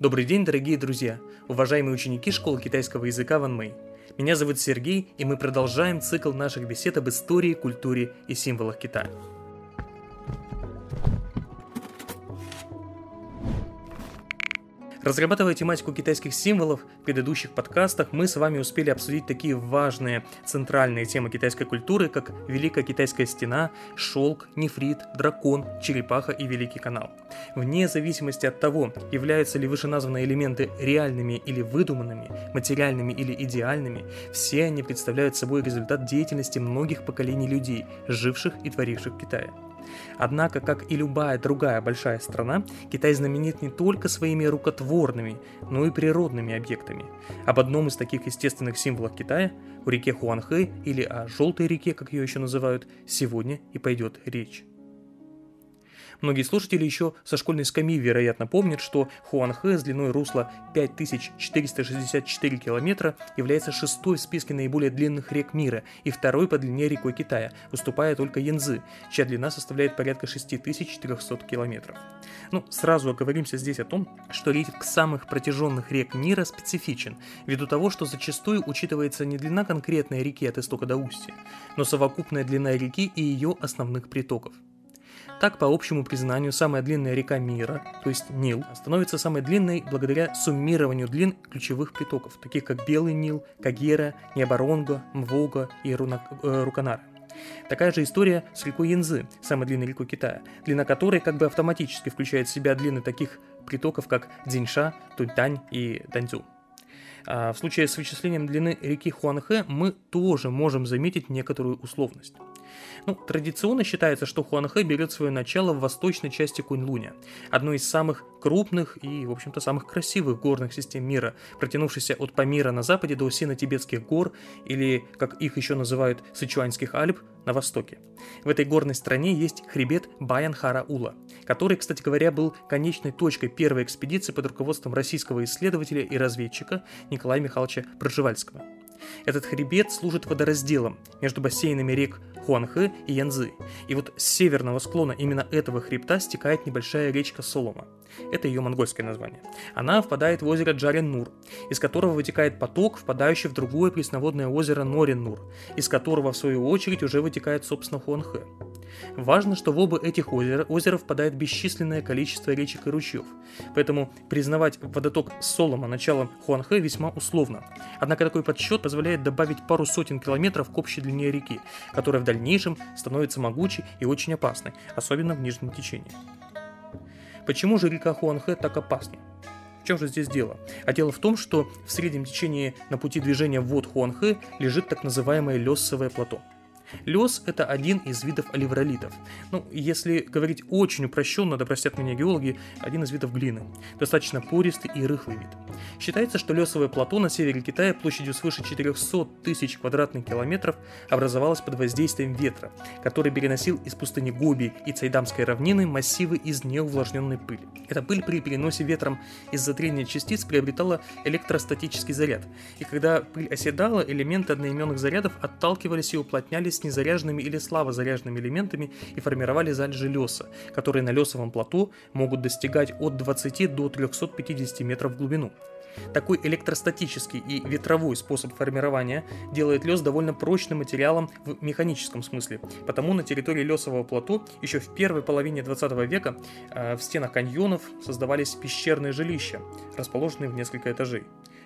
Добрый день, дорогие друзья, уважаемые ученики школы китайского языка Ван Мэй. Меня зовут Сергей, и мы продолжаем цикл наших бесед об истории, культуре и символах Китая. Разрабатывая тематику китайских символов в предыдущих подкастах, мы с вами успели обсудить такие важные центральные темы китайской культуры, как Великая Китайская Стена, Шелк, Нефрит, Дракон, Черепаха и Великий Канал. Вне зависимости от того, являются ли вышеназванные элементы реальными или выдуманными, материальными или идеальными, все они представляют собой результат деятельности многих поколений людей, живших и творивших в Китае. Однако, как и любая другая большая страна, Китай знаменит не только своими рукотворными, но и природными объектами. Об одном из таких естественных символов Китая, о реке Хуанхэ или о желтой реке, как ее еще называют, сегодня и пойдет речь. Многие слушатели еще со школьной скамьи, вероятно, помнят, что Хуанхэ с длиной русла 5464 километра является шестой в списке наиболее длинных рек мира и второй по длине рекой Китая, уступая только Янзы, чья длина составляет порядка 6400 километров. Ну, сразу оговоримся здесь о том, что рейтинг самых протяженных рек мира специфичен, ввиду того, что зачастую учитывается не длина конкретной реки от истока до устья, но совокупная длина реки и ее основных притоков – так, по общему признанию, самая длинная река мира, то есть Нил, становится самой длинной благодаря суммированию длин ключевых притоков, таких как Белый Нил, Кагера, Небаронго, Мвога и Руна, э, Руканара. Такая же история с рекой Янзы, самой длинной рекой Китая, длина которой как бы автоматически включает в себя длины таких притоков, как Дзиньша, Туньтань и Даньцзю. А в случае с вычислением длины реки Хуанхэ мы тоже можем заметить некоторую условность. Ну, традиционно считается, что Хуанхэ берет свое начало в восточной части Куньлуня, одной из самых крупных и, в общем-то, самых красивых горных систем мира, протянувшейся от Памира на западе до Сино-Тибетских гор, или, как их еще называют, Сычуанских Альп, на востоке. В этой горной стране есть хребет Баян-Хара-Ула, который, кстати говоря, был конечной точкой первой экспедиции под руководством российского исследователя и разведчика Николая Михайловича Проживальского. Этот хребет служит водоразделом между бассейнами рек Хуанхэ и Янзы. И вот с северного склона именно этого хребта стекает небольшая речка Солома. Это ее монгольское название. Она впадает в озеро Джарен-Нур, из которого вытекает поток, впадающий в другое пресноводное озеро Норен-Нур, из которого, в свою очередь, уже вытекает, собственно, Хуанхэ. Важно, что в оба этих озера, озера впадает бесчисленное количество речек и ручьев, поэтому признавать водоток Солома началом Хуанхэ весьма условно. Однако такой подсчет позволяет добавить пару сотен километров к общей длине реки, которая в дальнейшем становится могучей и очень опасной, особенно в нижнем течении. Почему же река Хуанхэ так опасна? В чем же здесь дело? А дело в том, что в среднем течении на пути движения вод Хуанхэ лежит так называемое лесовое плато – Лес – это один из видов оливролитов. Ну, если говорить очень упрощенно, да простят меня геологи, один из видов глины. Достаточно пористый и рыхлый вид. Считается, что лесовое плато на севере Китая площадью свыше 400 тысяч квадратных километров образовалось под воздействием ветра, который переносил из пустыни Гоби и Цайдамской равнины массивы из неувлажненной пыли. Эта пыль при переносе ветром из-за трения частиц приобретала электростатический заряд, и когда пыль оседала, элементы одноименных зарядов отталкивались и уплотнялись незаряженными или слабозаряженными элементами и формировали залежи леса, которые на лесовом плато могут достигать от 20 до 350 метров в глубину. Такой электростатический и ветровой способ формирования делает лес довольно прочным материалом в механическом смысле. Потому на территории лесового плато еще в первой половине 20 века э, в стенах каньонов создавались пещерные жилища, расположенные в несколько этажей.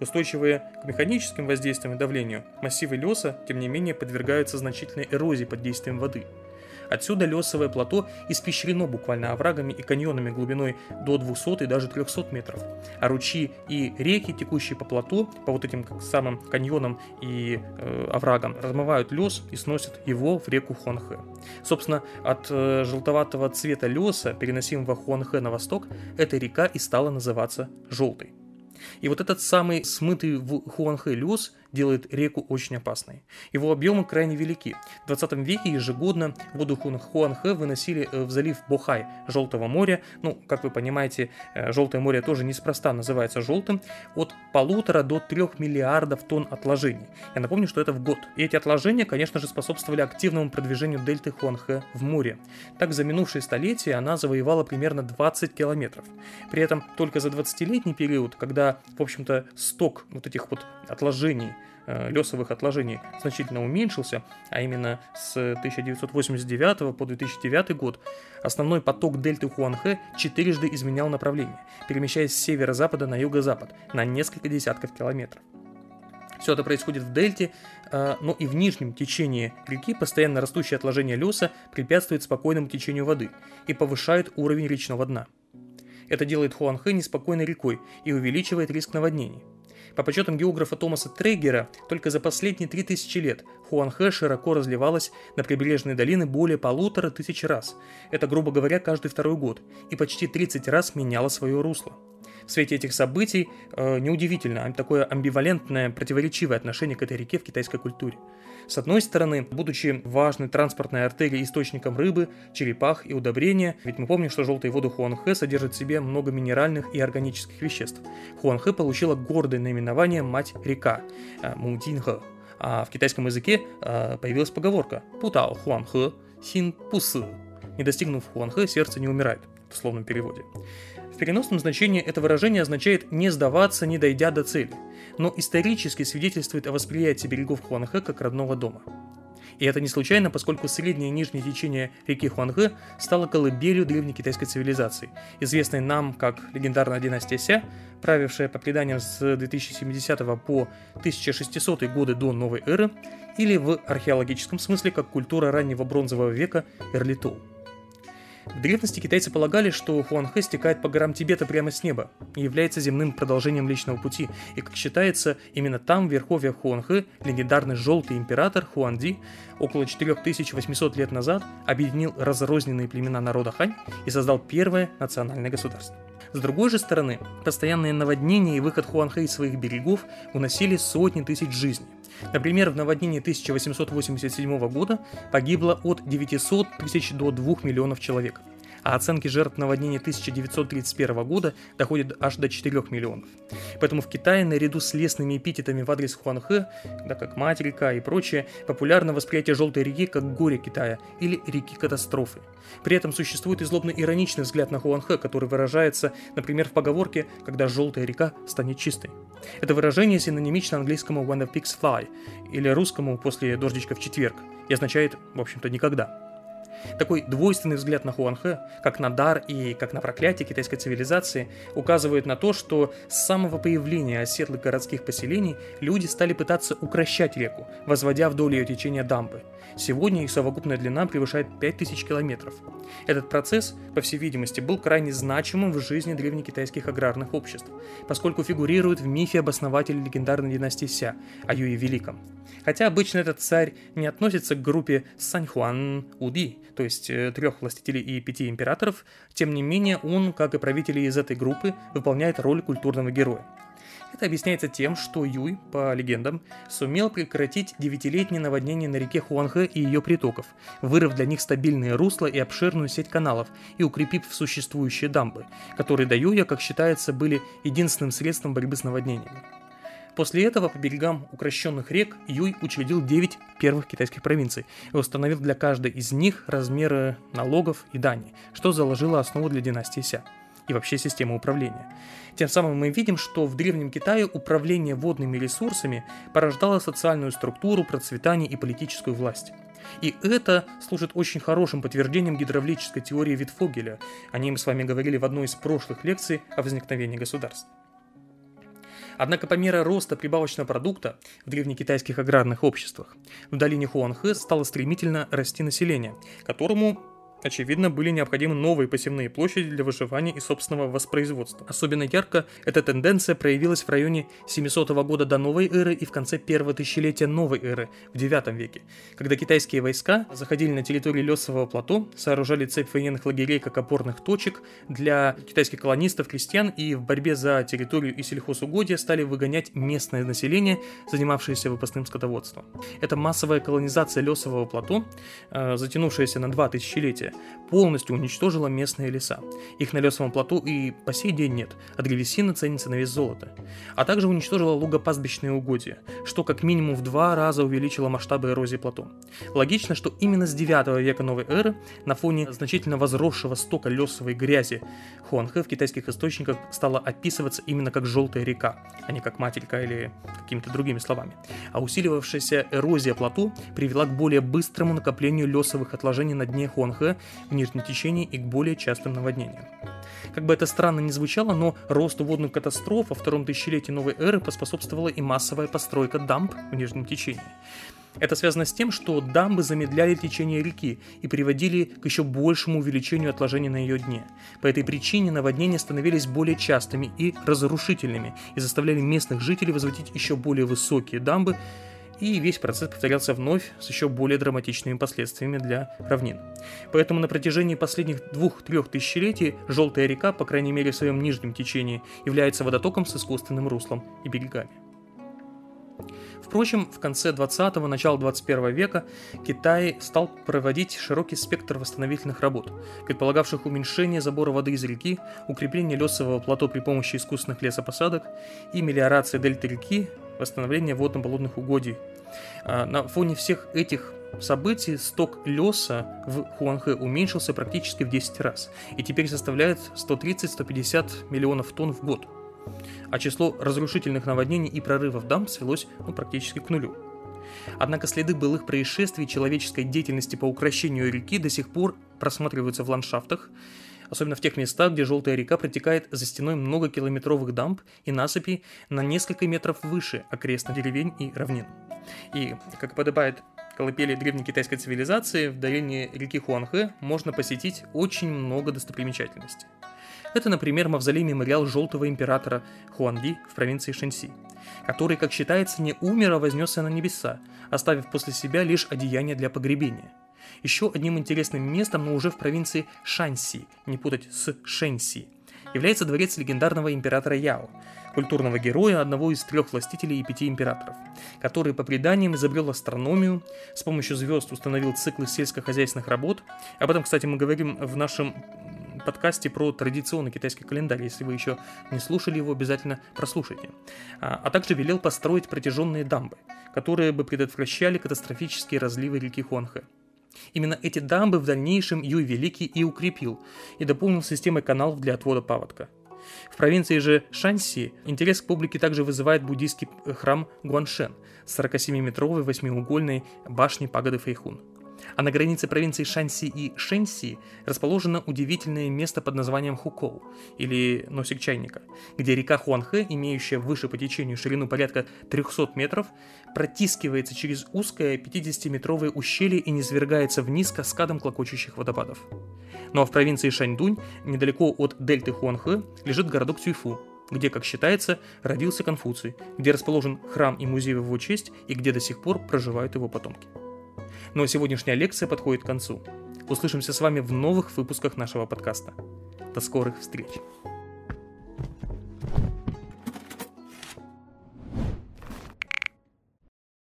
Устойчивые к механическим воздействиям и давлению, массивы леса, тем не менее, подвергаются значительной эрозии под действием воды. Отсюда лесовое плато испещрено буквально оврагами и каньонами глубиной до 200 и даже 300 метров. А ручьи и реки, текущие по плато, по вот этим самым каньонам и э, оврагам, размывают лес и сносят его в реку Хуанхэ. Собственно, от э, желтоватого цвета леса, переносимого Хуанхэ на восток, эта река и стала называться желтой. И вот этот самый смытый в Хуанхэ лес делает реку очень опасной. Его объемы крайне велики. В 20 веке ежегодно воду Хуанхэ выносили э, в залив Бохай Желтого моря. Ну, как вы понимаете, э, Желтое море тоже неспроста называется желтым. От полутора до трех миллиардов тонн отложений. Я напомню, что это в год. И эти отложения, конечно же, способствовали активному продвижению дельты Хуанхэ в море. Так, за минувшие столетия она завоевала примерно 20 километров. При этом только за 20-летний период, когда, в общем-то, сток вот этих вот отложений лесовых отложений значительно уменьшился, а именно с 1989 по 2009 год, основной поток дельты Хуанхэ четырежды изменял направление, перемещаясь с северо-запада на юго-запад на несколько десятков километров. Все это происходит в дельте, э, но и в нижнем течении реки постоянно растущее отложение леса препятствует спокойному течению воды и повышает уровень речного дна. Это делает Хуанхэ неспокойной рекой и увеличивает риск наводнений. По подсчетам географа Томаса Трегера, только за последние 3000 лет Хуанхэ широко разливалась на прибрежные долины более полутора тысяч раз. Это, грубо говоря, каждый второй год, и почти 30 раз меняла свое русло. В свете этих событий э, неудивительно такое амбивалентное, противоречивое отношение к этой реке в китайской культуре. С одной стороны, будучи важной транспортной артерией источником рыбы, черепах и удобрения, ведь мы помним, что желтые воды Хуанхэ содержат в себе много минеральных и органических веществ. Хуанхэ получила гордое наименование «мать-река» э, – Мудинхэ. А в китайском языке э, появилась поговорка «Путао Хуанхэ, син пусы». Не достигнув Хуанхэ, сердце не умирает, в словном переводе. В переносном значении это выражение означает «не сдаваться, не дойдя до цели», но исторически свидетельствует о восприятии берегов Хуанхэ как родного дома. И это не случайно, поскольку среднее и нижнее течение реки Хуанхэ стало колыбелью древней китайской цивилизации, известной нам как легендарная династия Ся, правившая по преданиям с 2070 по 1600 годы до новой эры, или в археологическом смысле как культура раннего бронзового века Эрлитоу. В древности китайцы полагали, что Хуанхэ стекает по горам Тибета прямо с неба и является земным продолжением Личного Пути, и, как считается, именно там, в верховьях Хуанхэ, легендарный желтый император Хуанди около 4800 лет назад объединил разрозненные племена народа Хань и создал первое национальное государство. С другой же стороны, постоянные наводнения и выход Хуанхэ из своих берегов уносили сотни тысяч жизней. Например, в наводнении 1887 года погибло от 900 тысяч до 2 миллионов человек – а оценки жертв наводнения 1931 года доходят аж до 4 миллионов. Поэтому в Китае наряду с лесными эпитетами в адрес Хуанхэ, да как мать река и прочее, популярно восприятие желтой реки как горе Китая или реки катастрофы. При этом существует и злобно-ироничный взгляд на Хуанхэ, который выражается, например, в поговорке «когда желтая река станет чистой». Это выражение синонимично английскому «when the pigs fly» или русскому «после дождичка в четверг» и означает, в общем-то, «никогда». Такой двойственный взгляд на Хуанхэ, как на дар и как на проклятие китайской цивилизации, указывает на то, что с самого появления оседлых городских поселений люди стали пытаться укращать реку, возводя вдоль ее течения дамбы. Сегодня их совокупная длина превышает 5000 километров. Этот процесс, по всей видимости, был крайне значимым в жизни древнекитайских аграрных обществ, поскольку фигурирует в мифе об основателе легендарной династии Ся, о Юе Великом. Хотя обычно этот царь не относится к группе Саньхуан Уди, то есть э, трех властителей и пяти императоров, тем не менее он, как и правители из этой группы, выполняет роль культурного героя. Это объясняется тем, что Юй, по легендам, сумел прекратить девятилетнее наводнение на реке Хуанхэ и ее притоков, вырыв для них стабильные русла и обширную сеть каналов и укрепив существующие дамбы, которые до Юя, как считается, были единственным средством борьбы с наводнениями. После этого по берегам укращенных рек Юй учредил 9 первых китайских провинций и установил для каждой из них размеры налогов и дани, что заложило основу для династии Ся и вообще системы управления. Тем самым мы видим, что в Древнем Китае управление водными ресурсами порождало социальную структуру, процветание и политическую власть. И это служит очень хорошим подтверждением гидравлической теории Витфогеля. О ней мы с вами говорили в одной из прошлых лекций о возникновении государств. Однако по мере роста прибавочного продукта в древнекитайских аграрных обществах в долине Хуанхэ стало стремительно расти население, которому очевидно, были необходимы новые посевные площади для выживания и собственного воспроизводства. Особенно ярко эта тенденция проявилась в районе 700 года до новой эры и в конце первого тысячелетия новой эры, в IX веке, когда китайские войска заходили на территорию Лесового плато, сооружали цепь военных лагерей как опорных точек для китайских колонистов, крестьян и в борьбе за территорию и сельхозугодия стали выгонять местное население, занимавшееся выпасным скотоводством. Эта массовая колонизация Лесового плато, э, затянувшаяся на два тысячелетия, полностью уничтожила местные леса. Их на Лесовом плоту и по сей день нет, а древесина ценится на вес золота. А также уничтожила лугопастбищные угодья, что как минимум в два раза увеличило масштабы эрозии плато. Логично, что именно с 9 века новой эры, на фоне значительно возросшего стока лесовой грязи, Хуанхэ в китайских источниках стала описываться именно как «желтая река», а не как «матерька» или какими-то другими словами. А усиливавшаяся эрозия плато привела к более быстрому накоплению лесовых отложений на дне Хуанхэ в нижнем течении и к более частым наводнениям. Как бы это странно ни звучало, но росту водных катастроф во втором тысячелетии новой эры поспособствовала и массовая постройка дамб в нижнем течении. Это связано с тем, что дамбы замедляли течение реки и приводили к еще большему увеличению отложений на ее дне. По этой причине наводнения становились более частыми и разрушительными и заставляли местных жителей возводить еще более высокие дамбы, и весь процесс повторялся вновь с еще более драматичными последствиями для равнин. Поэтому на протяжении последних двух-трех тысячелетий Желтая река, по крайней мере в своем нижнем течении, является водотоком с искусственным руслом и берегами. Впрочем, в конце 20-го, начало 21 века Китай стал проводить широкий спектр восстановительных работ, предполагавших уменьшение забора воды из реки, укрепление лесового плато при помощи искусственных лесопосадок и мелиорации дельты реки, восстановление водно-болотных угодий. А на фоне всех этих событий сток леса в Хуанхэ уменьшился практически в 10 раз и теперь составляет 130-150 миллионов тонн в год а число разрушительных наводнений и прорывов дамб свелось ну, практически к нулю. Однако следы былых происшествий человеческой деятельности по укращению реки до сих пор просматриваются в ландшафтах, особенно в тех местах, где желтая река протекает за стеной многокилометровых дамб и насыпей на несколько метров выше окрестных деревень и равнин. И, как подобает колыбели древней китайской цивилизации, в долине реки Хуанхэ можно посетить очень много достопримечательностей. Это, например, мавзолей мемориал Желтого Императора Хуанди в провинции Шэньси, который, как считается, не умер, а вознесся на небеса, оставив после себя лишь одеяние для погребения. Еще одним интересным местом, но уже в провинции Шаньси, не путать с Шэньси, является дворец легендарного императора Яо, культурного героя одного из трех властителей и пяти императоров, который по преданиям изобрел астрономию, с помощью звезд установил циклы сельскохозяйственных работ. Об этом, кстати, мы говорим в нашем подкасте про традиционный китайский календарь. Если вы еще не слушали его, обязательно прослушайте. А, а также велел построить протяженные дамбы, которые бы предотвращали катастрофические разливы реки Хуанхэ. Именно эти дамбы в дальнейшем Юй Великий и укрепил, и дополнил системой каналов для отвода паводка. В провинции же Шанси интерес к публике также вызывает буддийский храм Гуаншен с 47-метровой восьмиугольной башней пагоды Фэйхун. А на границе провинций Шанси и Шэньси расположено удивительное место под названием Хукоу, или Носик Чайника, где река Хуанхэ, имеющая выше по течению ширину порядка 300 метров, протискивается через узкое 50-метровое ущелье и низвергается вниз каскадом клокочущих водопадов. Ну а в провинции Шаньдунь, недалеко от дельты Хуанхэ, лежит городок Цюйфу, где, как считается, родился Конфуций, где расположен храм и музей в его честь и где до сих пор проживают его потомки. А сегодняшняя лекция подходит к концу. Услышимся с вами в новых выпусках нашего подкаста. До скорых встреч!